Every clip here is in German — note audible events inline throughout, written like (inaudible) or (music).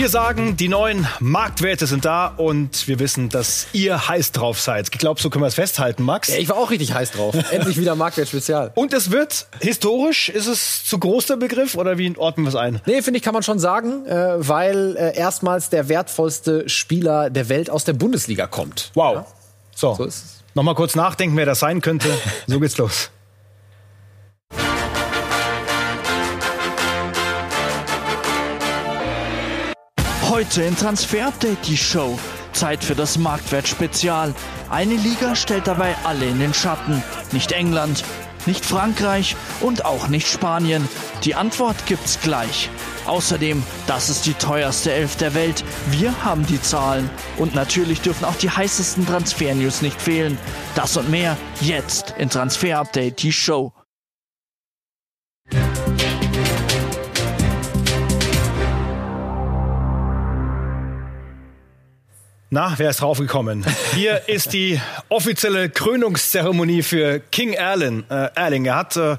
Wir sagen, die neuen Marktwerte sind da und wir wissen, dass ihr heiß drauf seid. Ich glaube, so können wir es festhalten, Max. Ja, ich war auch richtig heiß drauf. (laughs) Endlich wieder Marktwert-Spezial. Und es wird historisch, ist es zu groß der Begriff oder wie ordnen wir es ein? Nee, finde ich, kann man schon sagen, äh, weil äh, erstmals der wertvollste Spieler der Welt aus der Bundesliga kommt. Wow. Ja? So, so ist es. Nochmal kurz nachdenken, wer das sein könnte. (laughs) So geht's los. Heute in Transfer Update die Show. Zeit für das Marktwert-Spezial. Eine Liga stellt dabei alle in den Schatten. Nicht England, nicht Frankreich und auch nicht Spanien. Die Antwort gibt's gleich. Außerdem, das ist die teuerste Elf der Welt. Wir haben die Zahlen. Und natürlich dürfen auch die heißesten Transfer-News nicht fehlen. Das und mehr jetzt in Transfer Update, die Show. Na, wer ist draufgekommen? Hier (laughs) ist die offizielle Krönungszeremonie für King Erling. Äh, Erling. Er hat äh,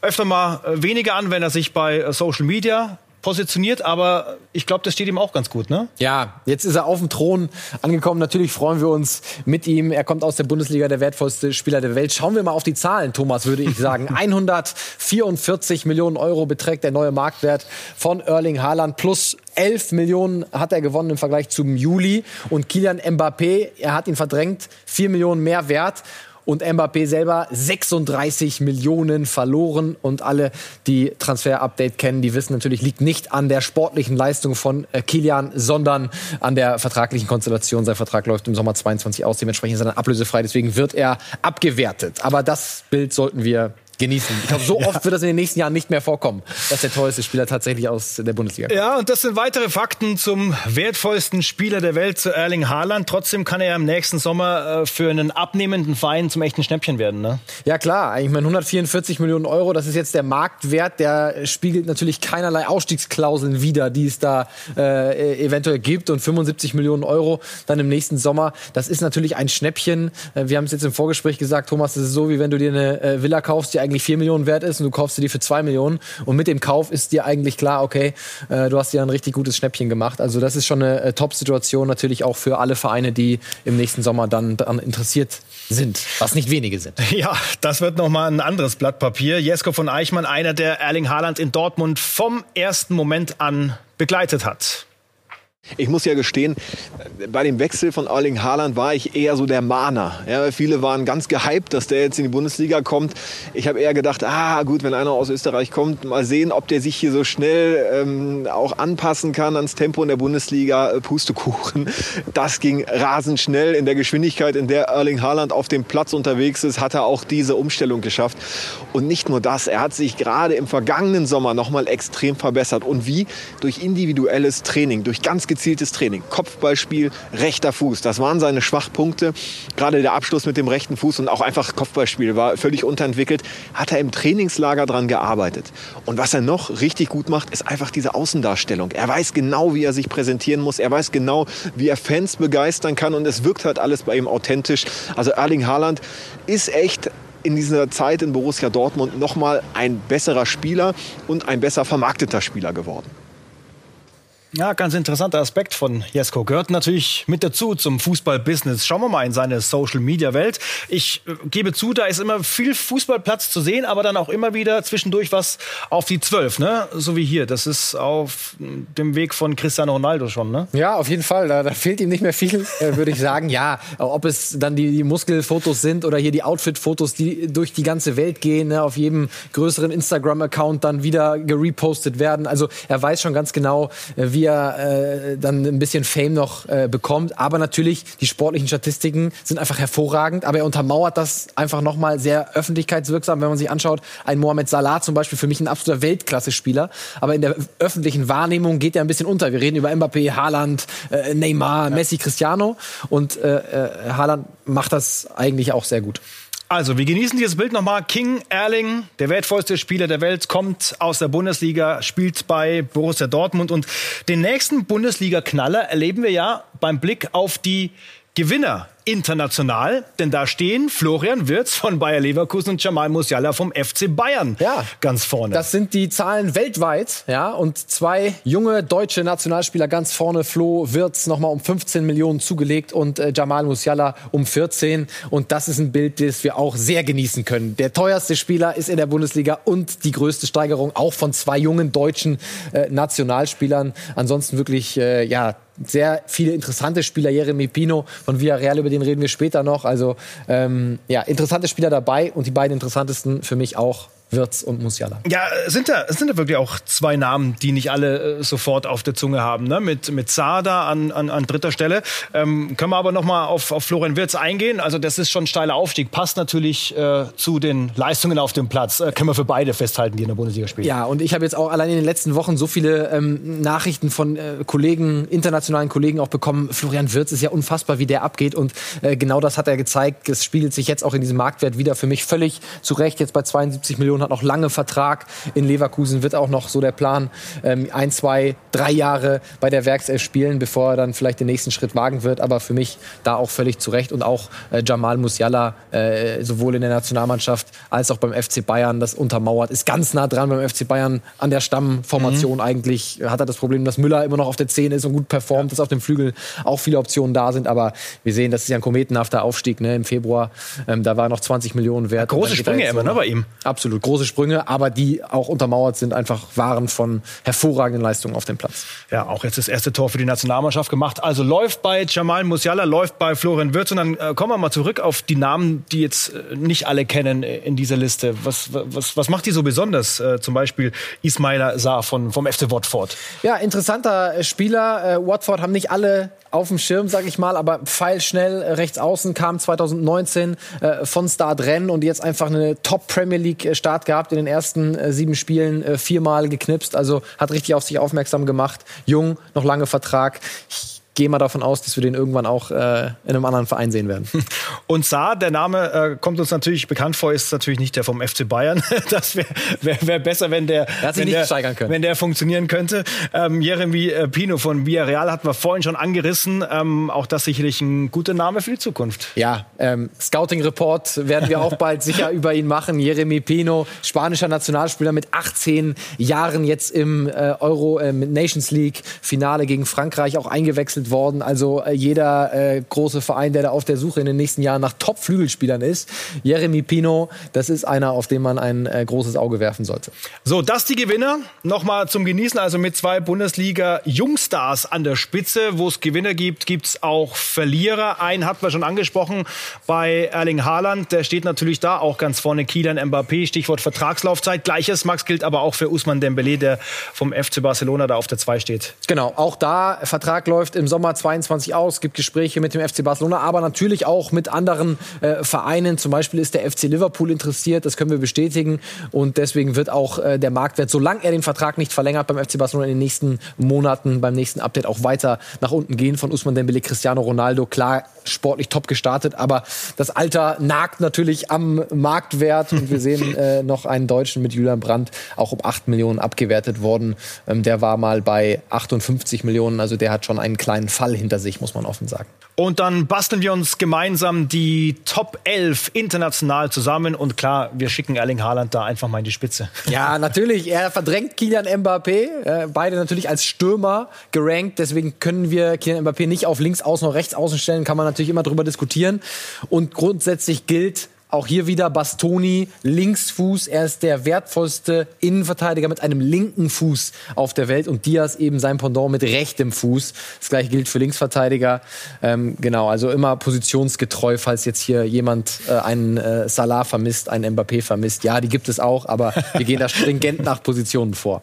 öfter mal äh, weniger an, wenn er sich bei äh, Social Media positioniert, aber ich glaube, das steht ihm auch ganz gut, ne? Ja, jetzt ist er auf dem Thron angekommen. Natürlich freuen wir uns mit ihm. Er kommt aus der Bundesliga, der wertvollste Spieler der Welt. Schauen wir mal auf die Zahlen, Thomas, würde ich sagen. (laughs) 144 Millionen Euro beträgt der neue Marktwert von Erling Haaland. Plus 11 Millionen hat er gewonnen im Vergleich zum Juli. Und Kilian Mbappé, er hat ihn verdrängt, 4 Millionen mehr wert und Mbappé selber 36 Millionen verloren. Und alle, die Transfer-Update kennen, die wissen natürlich, liegt nicht an der sportlichen Leistung von äh, Kilian, sondern an der vertraglichen Konstellation. Sein Vertrag läuft im Sommer 22 aus, dementsprechend ist er dann ablösefrei, deswegen wird er abgewertet. Aber das Bild sollten wir genießen. Ich glaube, so (laughs) oft wird das in den nächsten Jahren nicht mehr vorkommen, dass der teuerste Spieler tatsächlich aus der Bundesliga kommt. Ja, und das sind weitere Fakten zum wertvollsten Spieler der Welt, zu Erling Haaland. Trotzdem kann er ja im nächsten Sommer äh, für einen abnehmenden Verein zum echten Schnäppchen werden, ne? Ja, klar. Ich meine, 144 Millionen Euro, das ist jetzt der Marktwert. Der spiegelt natürlich keinerlei Ausstiegsklauseln wider, die es da äh, eventuell gibt. Und 75 Millionen Euro dann im nächsten Sommer, das ist natürlich ein Schnäppchen. Äh, wir haben es jetzt im Vorgespräch gesagt, Thomas, das ist so, wie wenn du dir eine äh, Villa kaufst, die eigentlich 4 Millionen wert ist und du kaufst dir für 2 Millionen und mit dem Kauf ist dir eigentlich klar, okay, äh, du hast dir ein richtig gutes Schnäppchen gemacht. Also das ist schon eine äh, Top-Situation natürlich auch für alle Vereine, die im nächsten Sommer dann daran interessiert sind, was nicht wenige sind. (laughs) Ja, das wird nochmal ein anderes Blatt Papier. Jesko von Eichmann, einer, der Erling Haaland in Dortmund vom ersten Moment an begleitet hat. Ich muss ja gestehen, bei dem Wechsel von Erling Haaland war ich eher so der Mahner. Ja, viele waren ganz gehypt, dass der jetzt in die Bundesliga kommt. Ich habe eher gedacht, ah gut, wenn einer aus Österreich kommt, mal sehen, ob der sich hier so schnell ähm, auch anpassen kann ans Tempo in der Bundesliga. Äh, Pustekuchen. Das ging rasend schnell. In der Geschwindigkeit, in der Erling Haaland auf dem Platz unterwegs ist, hat er auch diese Umstellung geschafft. Und nicht nur das, er hat sich gerade im vergangenen Sommer nochmal extrem verbessert. Und wie? Durch individuelles Training, durch ganz gezieltes Training. Kopfballspiel, rechter Fuß. Das waren seine Schwachpunkte. Gerade der Abschluss mit dem rechten Fuß und auch einfach Kopfballspiel war völlig unterentwickelt. Hat er im Trainingslager dran gearbeitet. Und was er noch richtig gut macht, ist einfach diese Außendarstellung. Er weiß genau, wie er sich präsentieren muss. Er weiß genau, wie er Fans begeistern kann. Und es wirkt halt alles bei ihm authentisch. Also Erling Haaland ist echt in dieser Zeit in Borussia Dortmund nochmal ein besserer Spieler und ein besser vermarkteter Spieler geworden. Ja, ganz interessanter Aspekt von Jesko. Gehört natürlich mit dazu zum Fußballbusiness. Schauen wir mal in seine Social-Media-Welt. Ich äh, gebe zu, da ist immer viel Fußballplatz zu sehen, aber dann auch immer wieder zwischendurch was auf die Zwölf, ne? So wie hier. Das ist auf dem Weg von Cristiano Ronaldo schon, ne? Ja, auf jeden Fall. Da, da fehlt ihm nicht mehr viel, äh, würde ich sagen. Ja, ob es dann die, die Muskelfotos sind oder hier die Outfit-Fotos, die durch die ganze Welt gehen, ne? auf jedem größeren Instagram-Account dann wieder gerepostet werden. Also er weiß schon ganz genau, äh, wie wie er äh, dann ein bisschen Fame noch äh, bekommt. Aber natürlich, die sportlichen Statistiken sind einfach hervorragend. Aber er untermauert das einfach nochmal sehr öffentlichkeitswirksam, wenn man sich anschaut. Ein Mohamed Salah zum Beispiel, für mich ein absoluter Weltklasse-Spieler. Aber in der öffentlichen Wahrnehmung geht er ein bisschen unter. Wir reden über Mbappé, Haaland, äh, Neymar, ja. Messi, Cristiano. Und äh, äh, Haaland macht das eigentlich auch sehr gut. Also, wir genießen dieses Bild nochmal. King Erling, der wertvollste Spieler der Welt, kommt aus der Bundesliga, spielt bei Borussia Dortmund. Und den nächsten Bundesliga-Knaller erleben wir ja beim Blick auf die Gewinner international, denn da stehen Florian Wirz von Bayer Leverkusen und Jamal Musiala vom FC Bayern ja, ganz vorne. Das sind die Zahlen weltweit, ja, und zwei junge deutsche Nationalspieler ganz vorne. Flo Wirz nochmal um 15 Millionen zugelegt und äh, Jamal Musiala um 14. Und das ist ein Bild, das wir auch sehr genießen können. Der teuerste Spieler ist in der Bundesliga und die größte Steigerung auch von zwei jungen deutschen äh, Nationalspielern. Ansonsten wirklich, äh, ja, sehr viele interessante Spieler. Jeremy Pino von Villarreal, über den reden wir später noch. Also ähm, ja, interessante Spieler dabei und die beiden interessantesten für mich auch Wirtz und Musiala. Ja, sind da, sind da wirklich auch zwei Namen, die nicht alle äh, sofort auf der Zunge haben. Ne? Mit, mit Sada an, an, an dritter Stelle. Ähm, können wir aber noch mal auf, auf Florian Wirtz eingehen. Also das ist schon ein steiler Aufstieg. Passt natürlich äh, zu den Leistungen auf dem Platz. Äh, können wir für beide festhalten, die in der Bundesliga spielen. Ja, und ich habe jetzt auch allein in den letzten Wochen so viele ähm, Nachrichten von äh, Kollegen, internationalen Kollegen auch bekommen. Florian Wirtz ist ja unfassbar, wie der abgeht. Und äh, genau das hat er gezeigt. Es spiegelt sich jetzt auch in diesem Marktwert wieder. Für mich völlig zu Recht. Jetzt bei 72 Millionen Millionen, hat noch lange Vertrag in Leverkusen, wird auch noch so der Plan, ähm, ein, zwei, drei Jahre bei der Werkself spielen, bevor er dann vielleicht den nächsten Schritt wagen wird. Aber für mich da auch völlig zu Recht. Und auch äh, Jamal Musiala, äh, sowohl in der Nationalmannschaft als auch beim FC Bayern, das untermauert, ist ganz nah dran beim FC Bayern an der Stammformation mhm. eigentlich. Hat er das Problem, dass Müller immer noch auf der 10 ist und gut performt, dass auf dem Flügel auch viele Optionen da sind. Aber wir sehen, das ist ja ein kometenhafter Aufstieg ne, im Februar. Ähm, da war noch 20 Millionen wert. Ja, große Sprünge immer ne, bei ihm. Absolut große Sprünge, aber die auch untermauert sind, einfach waren von hervorragenden Leistungen auf dem Platz. Ja, auch jetzt das erste Tor für die Nationalmannschaft gemacht. Also läuft bei Jamal Musiala, läuft bei Florian Wirtz. Und dann äh, kommen wir mal zurück auf die Namen, die jetzt äh, nicht alle kennen äh, in dieser Liste. Was, was, was macht die so besonders? Äh, zum Beispiel Ismaila Saar von, vom FC Watford. Ja, interessanter Spieler. Äh, Watford haben nicht alle auf dem Schirm, sag ich mal, aber pfeilschnell äh, rechts außen kam 2019 äh, von Start Rennen und jetzt einfach eine Top Premier League äh, Start gehabt in den ersten äh, sieben Spielen äh, viermal geknipst, also hat richtig auf sich aufmerksam gemacht. Jung, noch lange Vertrag. Ich gehe mal davon aus, dass wir den irgendwann auch äh, in einem anderen Verein sehen werden. (laughs) Und Saar, der Name äh, kommt uns natürlich bekannt vor, ist natürlich nicht der vom FC Bayern. (laughs) Das wäre wär, wär besser, wenn der, wenn der, wenn, der, funktionieren könnte. Ähm, Jeremy äh, Pino von Villarreal hatten wir vorhin schon angerissen. Ähm, auch das sicherlich ein guter Name für die Zukunft. Ja, ähm, Scouting Report werden wir auch bald sicher (laughs) über ihn machen. Jeremy Pino, spanischer Nationalspieler mit 18 Jahren jetzt im äh, Euro äh, Nations League Finale gegen Frankreich auch eingewechselt worden. Also äh, jeder äh, große Verein, der da auf der Suche in den nächsten Jahren nach Top-Flügelspielern ist. Jeremy Pino, das ist einer, auf den man ein äh, großes Auge werfen sollte. So, das die Gewinner. Nochmal zum Genießen, also mit zwei Bundesliga-Jungstars an der Spitze. Wo es Gewinner gibt, gibt es auch Verlierer. Einen hat man schon angesprochen bei Erling Haaland. Der steht natürlich da auch ganz vorne. Kilian Mbappé, Stichwort Vertragslaufzeit. Gleiches, Max, gilt aber auch für Usman Dembele, der vom FC Barcelona da auf der 2 steht. Genau, auch da, Vertrag läuft im Sommer 22 aus, gibt Gespräche mit dem FC Barcelona, aber natürlich auch mit anderen äh, Vereinen. Zum Beispiel ist der FC Liverpool interessiert, das können wir bestätigen. Und deswegen wird auch äh, der Marktwert, solange er den Vertrag nicht verlängert beim FC Barcelona in den nächsten Monaten, beim nächsten Update auch weiter nach unten gehen. Von Usman Dembele, Cristiano Ronaldo, klar, sportlich top gestartet, aber das Alter nagt natürlich am Marktwert. Und wir sehen (laughs) äh, noch einen Deutschen mit Julian Brandt, auch um 8 Millionen abgewertet worden. Ähm, der war mal bei 58 Millionen, also der hat schon einen kleinen Fall hinter sich, muss man offen sagen. Und dann basteln wir uns gemeinsam die Top 11 international zusammen. Und klar, wir schicken Erling Haaland da einfach mal in die Spitze. (laughs) Ja, natürlich. Er verdrängt Kilian Mbappé. Äh, beide natürlich als Stürmer gerankt. Deswegen können wir Kilian Mbappé nicht auf links außen oder rechts außen stellen. Kann man natürlich immer drüber diskutieren. Und grundsätzlich gilt, auch hier wieder Bastoni, Linksfuß. Er ist der wertvollste Innenverteidiger mit einem linken Fuß auf der Welt und Diaz eben sein Pendant mit rechtem Fuß. Das gleiche gilt für Linksverteidiger. Ähm, genau, also immer positionsgetreu, falls jetzt hier jemand äh, einen äh, Salah vermisst, einen Mbappé vermisst. Ja, die gibt es auch, aber wir gehen da (laughs) stringent nach Positionen vor.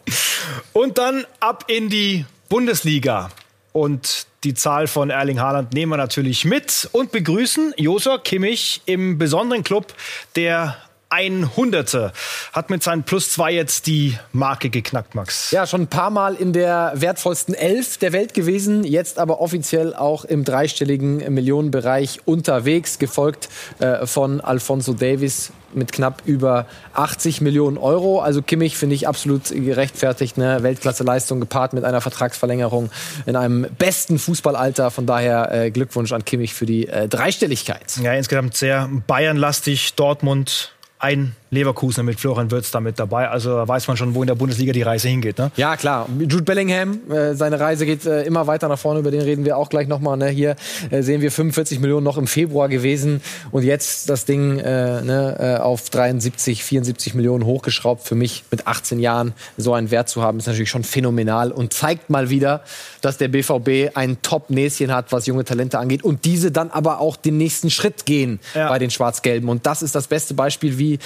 Und dann ab in die Bundesliga. Und die Zahl von Erling Haaland nehmen wir natürlich mit und begrüßen Josua Kimmich im besonderen Club, der 100. Hat mit seinen Plus 2 jetzt die Marke geknackt, Max. Ja, schon ein paar Mal in der wertvollsten Elf der Welt gewesen, jetzt aber offiziell auch im dreistelligen Millionenbereich unterwegs, gefolgt äh, von Alfonso Davis mit knapp über 80 Millionen Euro. Also Kimmich finde ich absolut gerechtfertigt. Eine Weltklasse-Leistung gepaart mit einer Vertragsverlängerung in einem besten Fußballalter. Von daher äh, Glückwunsch an Kimmich für die äh, Dreistelligkeit. Ja, insgesamt sehr Bayern-lastig. Dortmund ein Leverkusen mit Florian Wirtz damit dabei. Also da weiß man schon, wo in der Bundesliga die Reise hingeht. Ne? Ja, klar. Jude Bellingham, äh, seine Reise geht äh, immer weiter nach vorne. Über den reden wir auch gleich nochmal. Ne? Hier äh, sehen wir 45 Millionen noch im Februar gewesen. Und jetzt das Ding äh, ne, äh, auf 73, 74 Millionen hochgeschraubt. Für mich mit 18 Jahren so einen Wert zu haben, ist natürlich schon phänomenal und zeigt mal wieder, dass der BVB ein Top-Näschen hat, was junge Talente angeht. Und diese dann aber auch den nächsten Schritt gehen ja. bei den Schwarz-Gelben. Und das ist das beste Beispiel, wie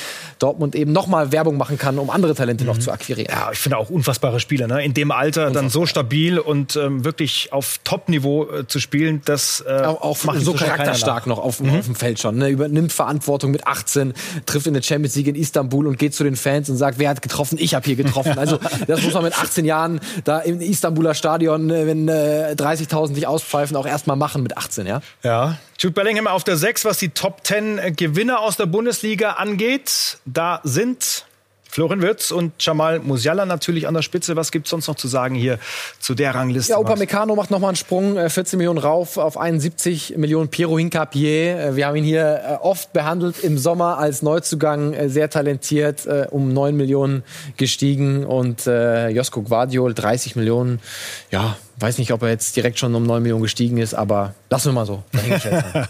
Dortmund eben nochmal Werbung machen kann, um andere Talente mhm. noch zu akquirieren. Ja, ich finde auch unfassbare Spieler. Ne? In dem Alter Unfassbar. dann so stabil und ähm, wirklich auf Top-Niveau äh, zu spielen, das äh, auch, auch macht so charakterstark noch auf, mhm. auf, dem Feld schon. Ne? Übernimmt Verantwortung mit 18, trifft in der Champions League in Istanbul und geht zu den Fans und sagt, wer hat getroffen? Ich habe hier getroffen. Also (laughs) das muss man mit 18 Jahren da im Istanbuler Stadion, äh, wenn äh, 30.000 sich auspfeifen, auch erstmal machen mit 18. Ja. Ja. Jude Bellingham auf der 6, was die Top 10 äh, Gewinner aus der Bundesliga angeht. Da sind Florian Wirtz und Jamal Musiala natürlich an der Spitze. Was gibt es sonst noch zu sagen hier zu der Rangliste? Ja, Opa Meccano macht nochmal einen Sprung, 14 äh, Millionen rauf auf 71 Millionen. Piero Hincapier, äh, wir haben ihn hier oft behandelt im Sommer als Neuzugang, sehr talentiert, um 9 Millionen gestiegen. Und Josko Guardiol, 30 Millionen. Ja, weiß nicht, ob er jetzt direkt schon um 9 Millionen gestiegen ist, aber lassen wir mal so. Da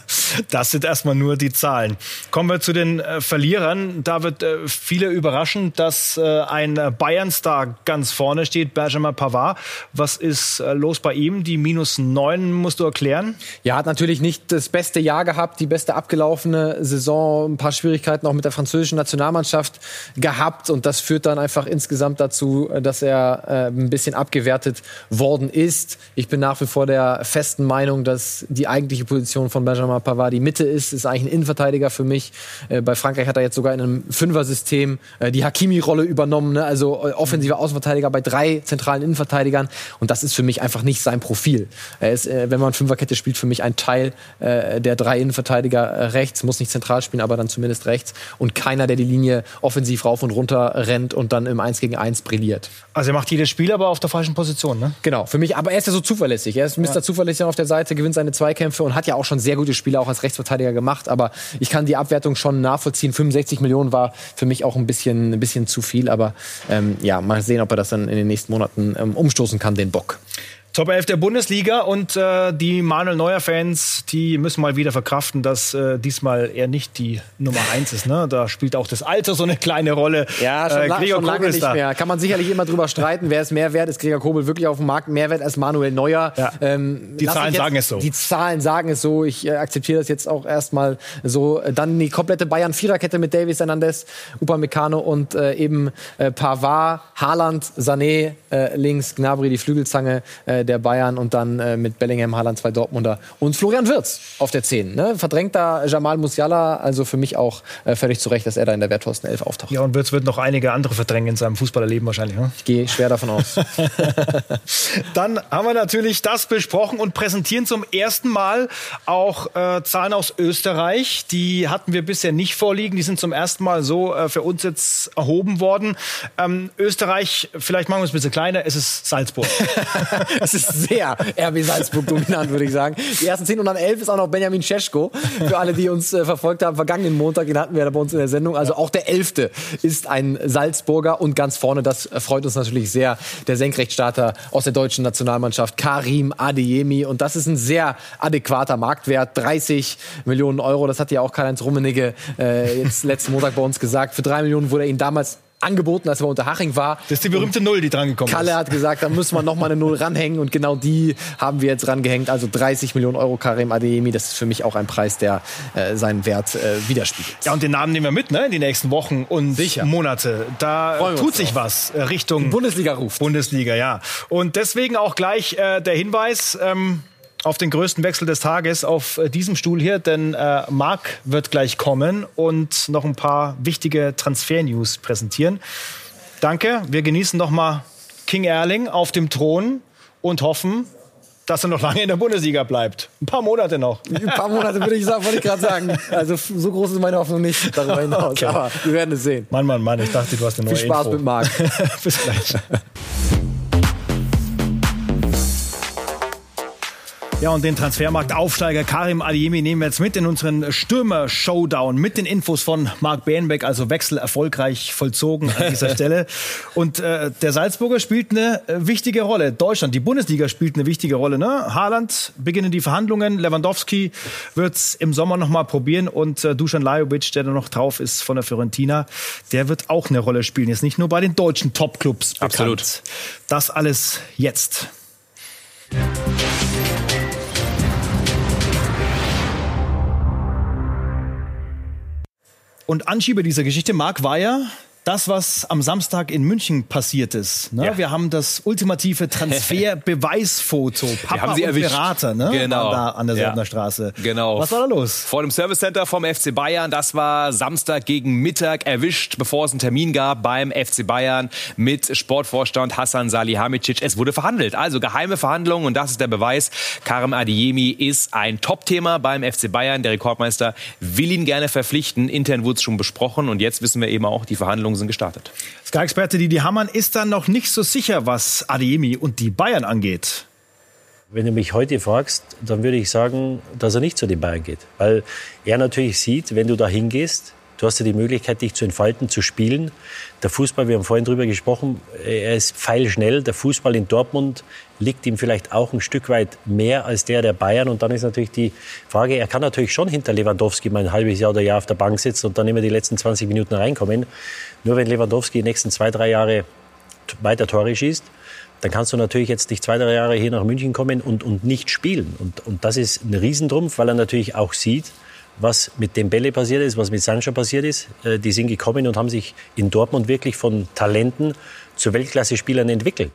(laughs) das sind erstmal nur die Zahlen. Kommen wir zu den äh, Verlierern. Da wird äh, viele überraschen, dass äh, ein Bayern-Star ganz vorne steht, Benjamin Pavard. Was ist los bei ihm? Die minus 9 musst du erklären? Ja, hat natürlich nicht das beste Jahr gehabt, die beste abgelaufene Saison, ein paar Schwierigkeiten auch mit der französischen Nationalmannschaft gehabt und das führt dann einfach insgesamt dazu, dass er ein bisschen abgewertet worden ist. Ich bin nach wie vor der festen Meinung, dass die eigentliche Position von Benjamin Pavard die Mitte ist, ist eigentlich ein Innenverteidiger für mich. Äh, bei Frankreich hat er jetzt sogar in einem Fünfer-System äh, die Hakimi-Rolle übernommen, ne? also äh, offensiver Außenverteidiger bei drei zentralen Innenverteidigern. Und das ist für mich einfach nicht sein Profil. Er ist, wenn man Fünferkette spielt, für mich ein Teil der drei Innenverteidiger rechts, muss nicht zentral spielen, aber dann zumindest rechts. Und keiner, der die Linie offensiv rauf und runter rennt und dann im 1 gegen 1 brilliert. Also er macht jedes Spiel aber auf der falschen Position, ne? Genau, für mich, aber er ist ja so zuverlässig. Er ist Mr. Ja. Zuverlässig auf der Seite, gewinnt seine Zweikämpfe und hat ja auch schon sehr gute Spiele auch als Rechtsverteidiger gemacht. Aber ich kann die Abwertung schon nachvollziehen. 65 Millionen war für mich auch ein bisschen, ein bisschen zu viel. Aber ähm, ja, mal sehen, ob er das dann in den nächsten Monaten ähm, umstoßen kann, den Bock. Top 11 der Bundesliga und äh, die Manuel Neuer Fans, die müssen mal wieder verkraften, dass äh, diesmal er nicht die Nummer 1 ist. Ne? Da spielt auch das Alter so eine kleine Rolle. Ja, schon, äh, schon lange nicht da. mehr. Kann man sicherlich immer drüber streiten, wer ist mehr wert? Ist Gregor Kobel wirklich auf dem Markt mehr wert als Manuel Neuer? Ja. Ähm, die Zahlen jetzt, sagen es so. Die Zahlen sagen es so. Ich äh, akzeptiere das jetzt auch erstmal so. Dann die komplette Bayern-Viererkette mit Davis Hernandez, Upamecano und äh, eben äh, Pavard, Haaland, Sané äh, links, Gnabry die Flügelzange äh, der Bayern und dann äh, mit Bellingham, Haaland zwei Dortmunder und Florian Wirtz auf der 10. Ne? Verdrängt da Jamal Musiala, also für mich auch äh, völlig zu Recht, dass er da in der wertvollsten Elf auftaucht. Ja, und Wirtz wird noch einige andere verdrängen in seinem Fußballerleben wahrscheinlich. Ne? Ich gehe schwer davon aus. (laughs) (laughs) dann haben wir natürlich das besprochen und präsentieren zum ersten Mal auch äh, Zahlen aus Österreich. Die hatten wir bisher nicht vorliegen. Die sind zum ersten Mal so äh, für uns jetzt erhoben worden. Ähm, Österreich, vielleicht machen wir es ein bisschen kleiner, es ist Salzburg. (laughs) es ist sehr RB Salzburg dominant, würde ich sagen. Die ersten 10 und dann 11 ist auch noch Benjamin Cesko. Für alle, die uns äh, verfolgt haben, vergangenen Montag, den hatten wir da bei uns in der Sendung. Also auch der 11. ist ein Salzburger und ganz vorne, das freut uns natürlich sehr, der Senkrechtstarter aus der deutschen Nationalmannschaft, Karim Adeyemi. Und das ist ein sehr adäquater Marktwert, 30 Millionen Euro. Das hat ja auch Karl-Heinz Rummenigge äh, jetzt letzten Montag bei uns gesagt. Für drei Millionen wurde er ihn damals angeboten, als er unter Haching war. Das ist die berühmte Null, die dran gekommen Kalle ist. Kalle hat gesagt, da müssen wir noch mal eine Null ranhängen und genau die haben wir jetzt rangehängt. Also 30 Millionen Euro Karim Adeyemi, das ist für mich auch ein Preis, der äh, seinen Wert äh, widerspiegelt. Ja, und den Namen nehmen wir mit, ne, in die nächsten Wochen und Sicher. Monate. Da tut sich drauf. was äh, Richtung Bundesliga ruft. Bundesliga, ja. Und deswegen auch gleich äh, der Hinweis, ähm, auf den größten Wechsel des Tages auf äh, diesem Stuhl hier, denn äh, Marc wird gleich kommen und noch ein paar wichtige Transfer-News präsentieren. Danke, wir genießen noch mal King Erling auf dem Thron und hoffen, dass er noch lange in der Bundesliga bleibt. Ein paar Monate noch. Ein paar Monate würde ich sagen, wollte ich gerade sagen. Also so groß ist meine Hoffnung nicht darüber hinaus. Okay. Aber wir werden es sehen. Mann, Mann, Mann, ich dachte, du hast eine neue Viel Spaß Info. mit Marc. (laughs) Bis gleich. Ja, und den Transfermarktaufsteiger Karim Adiemi nehmen wir jetzt mit in unseren Stürmer-Showdown mit den Infos von Marc Behnbeck, also Wechsel erfolgreich vollzogen an dieser (laughs) Stelle. Und äh, der Salzburger spielt eine äh, wichtige Rolle. Deutschland, die Bundesliga spielt eine wichtige Rolle. Ne? Haaland beginnen die Verhandlungen, Lewandowski wird's im Sommer noch mal probieren und äh, Dusan Lajovic, der da noch drauf ist von der Fiorentina, der wird auch eine Rolle spielen. Jetzt nicht nur bei den deutschen Topclubs bekannt. Absolut. Das alles jetzt. Und Anschieber dieser Geschichte, Marc, war ja das, was am Samstag in München passiert ist. Ne? Ja. Wir haben das ultimative Transfer-Beweisfoto. (laughs) Papa haben sie und erwischt. Berater, ne? Genau. Da an der Ja. Söldner Straße. Genau. Was war da los? Vor dem Service Center vom FC Bayern. Das war Samstag gegen Mittag erwischt, bevor es einen Termin gab beim FC Bayern mit Sportvorstand Hassan Salihamidzic. Es wurde verhandelt. Also geheime Verhandlungen und das ist der Beweis. Karim Adiemi ist ein Top-Thema beim FC Bayern. Der Rekordmeister will ihn gerne verpflichten. Intern wurde es schon besprochen und jetzt wissen wir eben auch, die Verhandlungen sind gestartet. Sky-Experte Didi Hammann ist dann noch nicht so sicher, was Adeyemi und die Bayern angeht. Wenn du mich heute fragst, dann würde ich sagen, dass er nicht zu den Bayern geht. Weil er natürlich sieht, wenn du da hingehst, du hast ja die Möglichkeit, dich zu entfalten, zu spielen. Der Fußball, wir haben vorhin drüber gesprochen, er ist pfeilschnell. Der Fußball in Dortmund liegt ihm vielleicht auch ein Stück weit mehr als der der Bayern. Und dann ist natürlich die Frage, er kann natürlich schon hinter Lewandowski mal ein halbes Jahr oder Jahr auf der Bank sitzen und dann immer die letzten 20 Minuten reinkommen. Nur wenn Lewandowski die nächsten zwei, drei Jahre weiter Tore schießt, dann kannst du natürlich jetzt nicht zwei, drei Jahre hier nach München kommen und, und nicht spielen. Und, und das ist ein Riesentrumpf, weil er natürlich auch sieht, was mit dem Bälle passiert ist, was mit Sancho passiert ist. Äh, Die sind gekommen und haben sich in Dortmund wirklich von Talenten zu Weltklasse-Spielern entwickelt.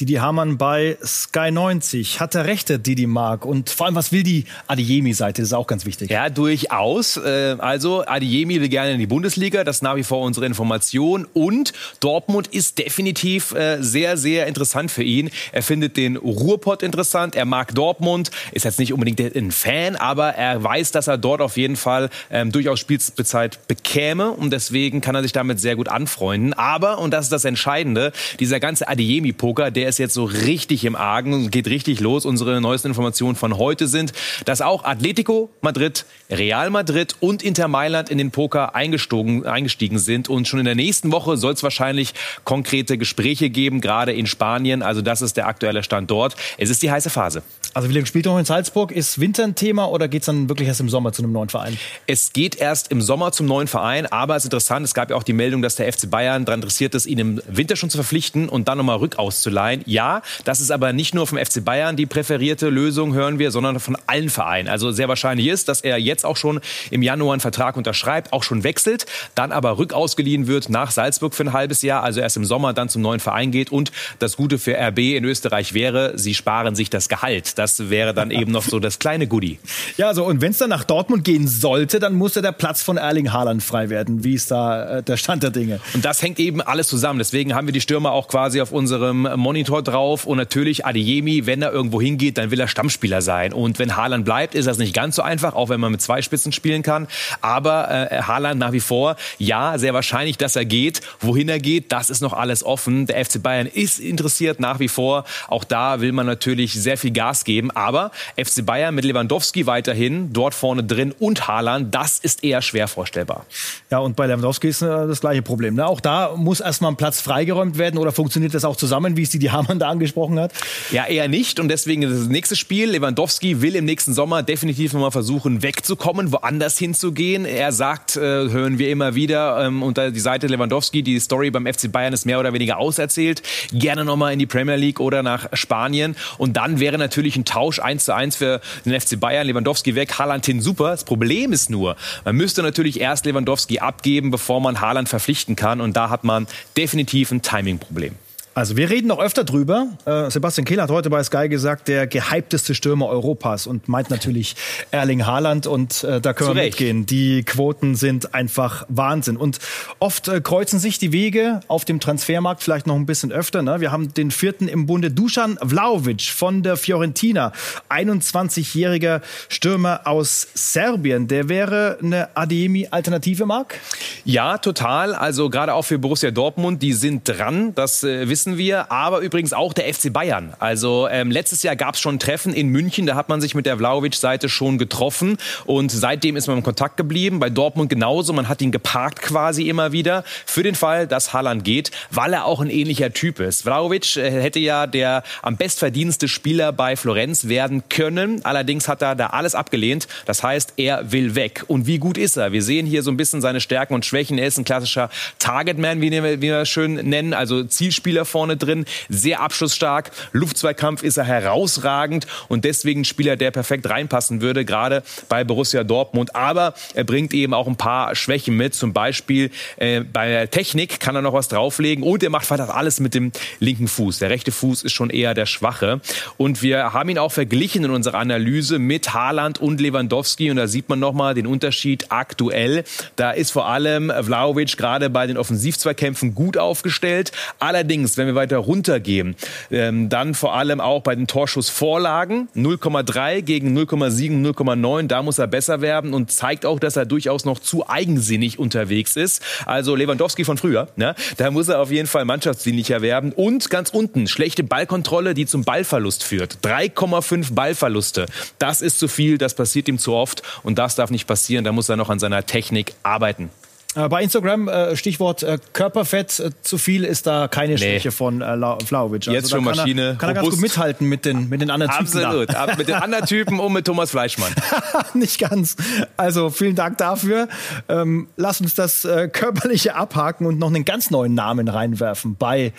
Didi Hamann bei Sky 90. Hat er recht, der Didi Mark? Und vor allem, was will die Adeyemi-Seite? Das ist auch ganz wichtig. Ja, durchaus. Äh, Also Adeyemi will gerne in die Bundesliga, das ist nach wie vor unsere Information. Und Dortmund ist definitiv äh, sehr, sehr interessant für ihn. Er findet den Ruhrpott interessant, er mag Dortmund, ist jetzt nicht unbedingt ein Fan, aber er weiß, dass er dort auf jeden Fall ähm, durchaus Spielzeit bekäme und deswegen kann er sich damit sehr gut anfreunden. Aber, und das ist das Entscheidende, dieser ganze Adeyemi-Poker, der ist jetzt so richtig im Argen und geht richtig los. Unsere neuesten Informationen von heute sind, dass auch Atletico Madrid, Real Madrid und Inter Mailand in den Poker eingestiegen, eingestiegen sind. Und schon in der nächsten Woche soll es wahrscheinlich konkrete Gespräche geben, gerade in Spanien. Also das ist der aktuelle Stand dort. Es ist die heiße Phase. Also wie lange spielt noch in Salzburg? Ist Winter ein Thema oder geht es dann wirklich erst im Sommer zu einem neuen Verein? Es geht erst im Sommer zum neuen Verein, aber es ist interessant, es gab ja auch die Meldung, dass der FC Bayern daran interessiert ist, ihn im Winter schon zu verpflichten und dann nochmal rückauszuleihen. Ja, das ist aber nicht nur vom FC Bayern die präferierte Lösung, hören wir, sondern von allen Vereinen. Also sehr wahrscheinlich ist, dass er jetzt auch schon im Januar einen Vertrag unterschreibt, auch schon wechselt, dann aber rückausgeliehen wird nach Salzburg für ein halbes Jahr, also erst im Sommer dann zum neuen Verein geht. Und das Gute für RB in Österreich wäre, sie sparen sich das Gehalt. Das wäre dann eben noch so das kleine Goodie. Ja, so und wenn es dann nach Dortmund gehen sollte, dann muss ja der Platz von Erling Haaland frei werden. Wie ist da äh, der Stand der Dinge? Und das hängt eben alles zusammen. Deswegen haben wir die Stürmer auch quasi auf unserem Monitor drauf. Und natürlich Adeyemi, wenn er irgendwo hingeht, dann will er Stammspieler sein. Und wenn Haaland bleibt, ist das nicht ganz so einfach, auch wenn man mit zwei Spitzen spielen kann. Aber äh, Haaland nach wie vor, ja, sehr wahrscheinlich, dass er geht. Wohin er geht, das ist noch alles offen. Der FC Bayern ist interessiert nach wie vor. Auch da will man natürlich sehr viel Gas geben. Aber FC Bayern mit Lewandowski weiterhin, dort vorne drin und Haaland, das ist eher schwer vorstellbar. Ja, und bei Lewandowski ist äh, das gleiche Problem. Ne? Auch da muss erstmal ein Platz freigeräumt werden oder funktioniert das auch zusammen, wie es die, die Hamann da angesprochen hat? Ja, eher nicht. Und deswegen ist das nächste Spiel. Lewandowski will im nächsten Sommer definitiv nochmal versuchen, wegzukommen, woanders hinzugehen. Er sagt, äh, hören wir immer wieder, ähm, unter die Seite Lewandowski, die Story beim FC Bayern ist mehr oder weniger auserzählt. Gerne nochmal in die Premier League oder nach Spanien. Und dann wäre natürlich ein Tausch 1 zu 1 für den FC Bayern. Lewandowski weg, Haaland hin, super. Das Problem ist nur, man müsste natürlich erst Lewandowski abgeben, bevor man Haaland verpflichten kann. Und da hat man definitiv ein Timing-Problem. Also wir reden noch öfter drüber. Äh, Sebastian Kehl hat heute bei Sky gesagt, der gehypteste Stürmer Europas und meint natürlich Erling Haaland und äh, da können wir mitgehen. Die Quoten sind einfach Wahnsinn und oft äh, kreuzen sich die Wege auf dem Transfermarkt vielleicht noch ein bisschen öfter. Ne? Wir haben den vierten im Bunde, Dusan Vlaovic von der Fiorentina, 21-jähriger Stürmer aus Serbien. Der wäre eine Ademi-Alternative, Marc? Ja, total. Also gerade auch für Borussia Dortmund, die sind dran, das äh, wissen wir. Aber übrigens auch der FC Bayern. Also ähm, letztes Jahr gab es schon Treffen in München, da hat man sich mit der Vlaovic-Seite schon getroffen und seitdem ist man in Kontakt geblieben. Bei Dortmund genauso, man hat ihn geparkt quasi immer wieder für den Fall, dass Haaland geht, weil er auch ein ähnlicher Typ ist. Vlaovic äh, hätte ja der am bestverdienste Spieler bei Florenz werden können. Allerdings hat er da alles abgelehnt. Das heißt, er will weg. Und wie gut ist er? Wir sehen hier so ein bisschen seine Stärken und Schwächen. Er ist ein klassischer Targetman, wie wir, wie schön nennen, also Zielspieler vorne drin, sehr abschlussstark. Luftzweikampf ist er herausragend und deswegen ein Spieler, der perfekt reinpassen würde, gerade bei Borussia Dortmund. Aber er bringt eben auch ein paar Schwächen mit. Zum Beispiel äh, bei der Technik kann er noch was drauflegen und er macht fast alles mit dem linken Fuß. Der rechte Fuß ist schon eher der schwache. Und wir haben ihn auch verglichen in unserer Analyse mit Haaland und Lewandowski. Und da sieht man nochmal den Unterschied aktuell. Da ist vor allem Vlaovic gerade bei den Offensivzweikämpfen gut aufgestellt. Allerdings, wenn wir weiter runtergehen, ähm, dann vor allem auch bei den Torschussvorlagen 0,3 gegen 0,7, 0,9. Da muss er besser werden und zeigt auch, dass er durchaus noch zu eigensinnig unterwegs ist. Also Lewandowski von früher, ne? da muss er auf jeden Fall mannschaftsdienlicher werden. Und ganz unten, schlechte Ballkontrolle, die zum Ballverlust führt. 3,5 Ballverluste. Das ist zu viel, das passiert ihm zu oft und das darf nicht passieren. Da muss er noch an seiner Technik arbeiten. Äh, bei Instagram, äh, Stichwort äh, Körperfett, zu viel ist da keine nee. Schwäche von Vlaovic. Also Jetzt schon kann Maschine. Er, kann er ganz gut mithalten mit den, mit den anderen Typen. Absolut, da. mit den anderen Typen und mit Thomas Fleischmann. (laughs) Nicht ganz. Also vielen Dank dafür. Ähm, lass uns das äh, Körperliche abhaken und noch einen ganz neuen Namen reinwerfen bei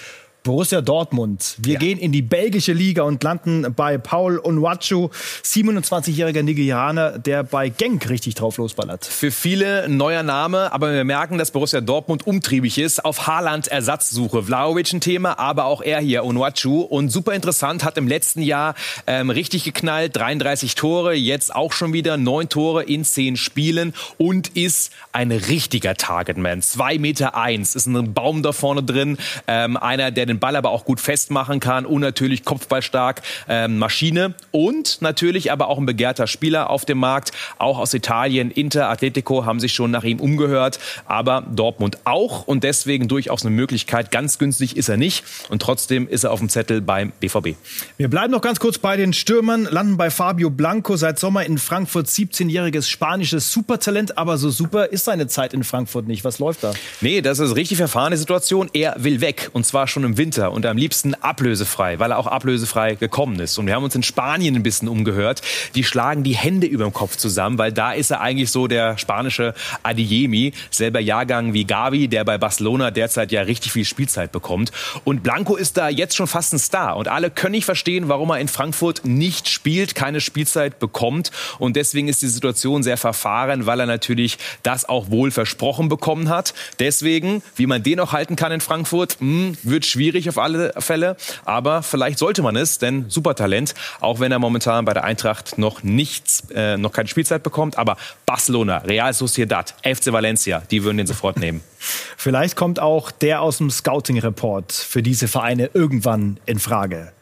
Borussia Dortmund. Wir ja. gehen in die belgische Liga und landen bei Paul Onwachu, 27-jähriger Nigerianer, der bei Genk richtig drauf losballert. Für viele ein neuer Name, aber wir merken, dass Borussia Dortmund umtriebig ist, auf Haaland Ersatzsuche. Vlaovic ein Thema, aber auch er hier, Onwachu. Und super interessant, hat im letzten Jahr ähm, richtig geknallt, 33 Tore, jetzt auch schon wieder neun Tore in zehn Spielen und ist ein richtiger Targetman. Zwei Meter eins, ist ein Baum da vorne drin, ähm, einer, der den Ball aber auch gut festmachen kann und natürlich kopfballstark ähm, Maschine und natürlich aber auch ein begehrter Spieler auf dem Markt, auch aus Italien. Inter, Atletico haben sich schon nach ihm umgehört, aber Dortmund auch und deswegen durchaus eine Möglichkeit. Ganz günstig ist er nicht und trotzdem ist er auf dem Zettel beim BVB. Wir bleiben noch ganz kurz bei den Stürmern, landen bei Fabio Blanco, seit Sommer in Frankfurt, 17-jähriges spanisches Supertalent, aber so super ist seine Zeit in Frankfurt nicht. Was läuft da? Nee, das ist richtig verfahrene Situation. Er will weg und zwar schon im Winter und am liebsten ablösefrei, weil er auch ablösefrei gekommen ist. Und wir haben uns in Spanien ein bisschen umgehört. Die schlagen die Hände über dem Kopf zusammen, weil da ist er eigentlich so der spanische Adiemi, selber Jahrgang wie Gavi, der bei Barcelona derzeit ja richtig viel Spielzeit bekommt. Und Blanco ist da jetzt schon fast ein Star und alle können nicht verstehen, warum er in Frankfurt nicht spielt, keine Spielzeit bekommt. Und deswegen ist die Situation sehr verfahren, weil er natürlich das auch wohl versprochen bekommen hat. Deswegen, wie man den auch halten kann in Frankfurt, mh, hm, wird schwierig schwierig auf alle Fälle, aber vielleicht sollte man es, denn super Talent, auch wenn er momentan bei der Eintracht noch nichts, äh, noch keine Spielzeit bekommt, aber Barcelona, Real Sociedad, FC Valencia, die würden den sofort nehmen. (laughs) Vielleicht kommt auch der aus dem Scouting-Report für diese Vereine irgendwann in Frage.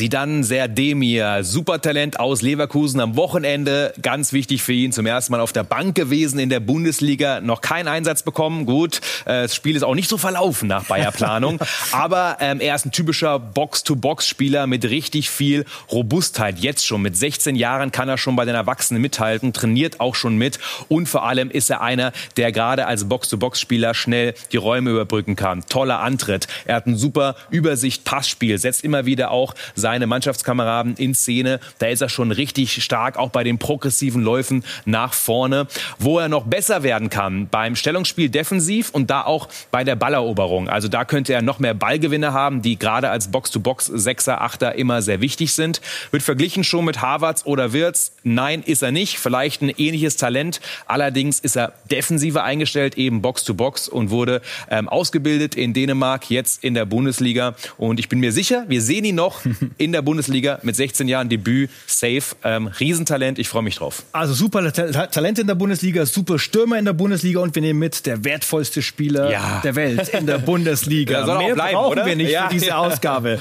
Sidan Serdemir, Supertalent aus Leverkusen am Wochenende, ganz wichtig für ihn, zum ersten Mal auf der Bank gewesen in der Bundesliga, noch keinen Einsatz bekommen. Gut, äh, das Spiel ist auch nicht so verlaufen nach Bayer Planung, (laughs) aber ähm, er ist ein typischer Box-to-Box-Spieler mit richtig viel Robustheit. Jetzt schon. Mit 16 Jahren kann er schon bei den Erwachsenen mithalten, trainiert auch schon mit. Und vor allem ist er einer, der gerade als Box-to-Box-Spieler schnell die Räume überbrücken kann. Toller Antritt, er hat ein super Übersicht, Passspiel, setzt immer wieder auch seine seine Mannschaftskameraden in Szene. Da ist er schon richtig stark, auch bei den progressiven Läufen nach vorne. Wo er noch besser werden kann, beim Stellungsspiel defensiv und da auch bei der Balleroberung. Also da könnte er noch mehr Ballgewinne haben, die gerade als Box-to-Box Sechser, Achter immer sehr wichtig sind. Wird verglichen schon mit Harvards oder Wirtz? Nein, ist er nicht. Vielleicht ein ähnliches Talent. Allerdings ist er defensiver eingestellt, eben Box-to-Box und wurde ähm, ausgebildet in Dänemark, jetzt in der Bundesliga. Und ich bin mir sicher, wir sehen ihn noch (laughs) in der Bundesliga mit 16 Jahren Debüt. Safe. Ähm, Riesentalent. Ich freue mich drauf. Also super Talent in der Bundesliga, super Stürmer in der Bundesliga und wir nehmen mit der wertvollste Spieler Ja. der Welt in der (laughs) Bundesliga. Auch Mehr bleiben, brauchen oder? wir nicht Ja, für diese (laughs) ja. Ausgabe.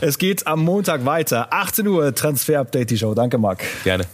Es geht am Montag weiter. 18 Uhr Transfer Update die Show. Danke, Marc. Gerne.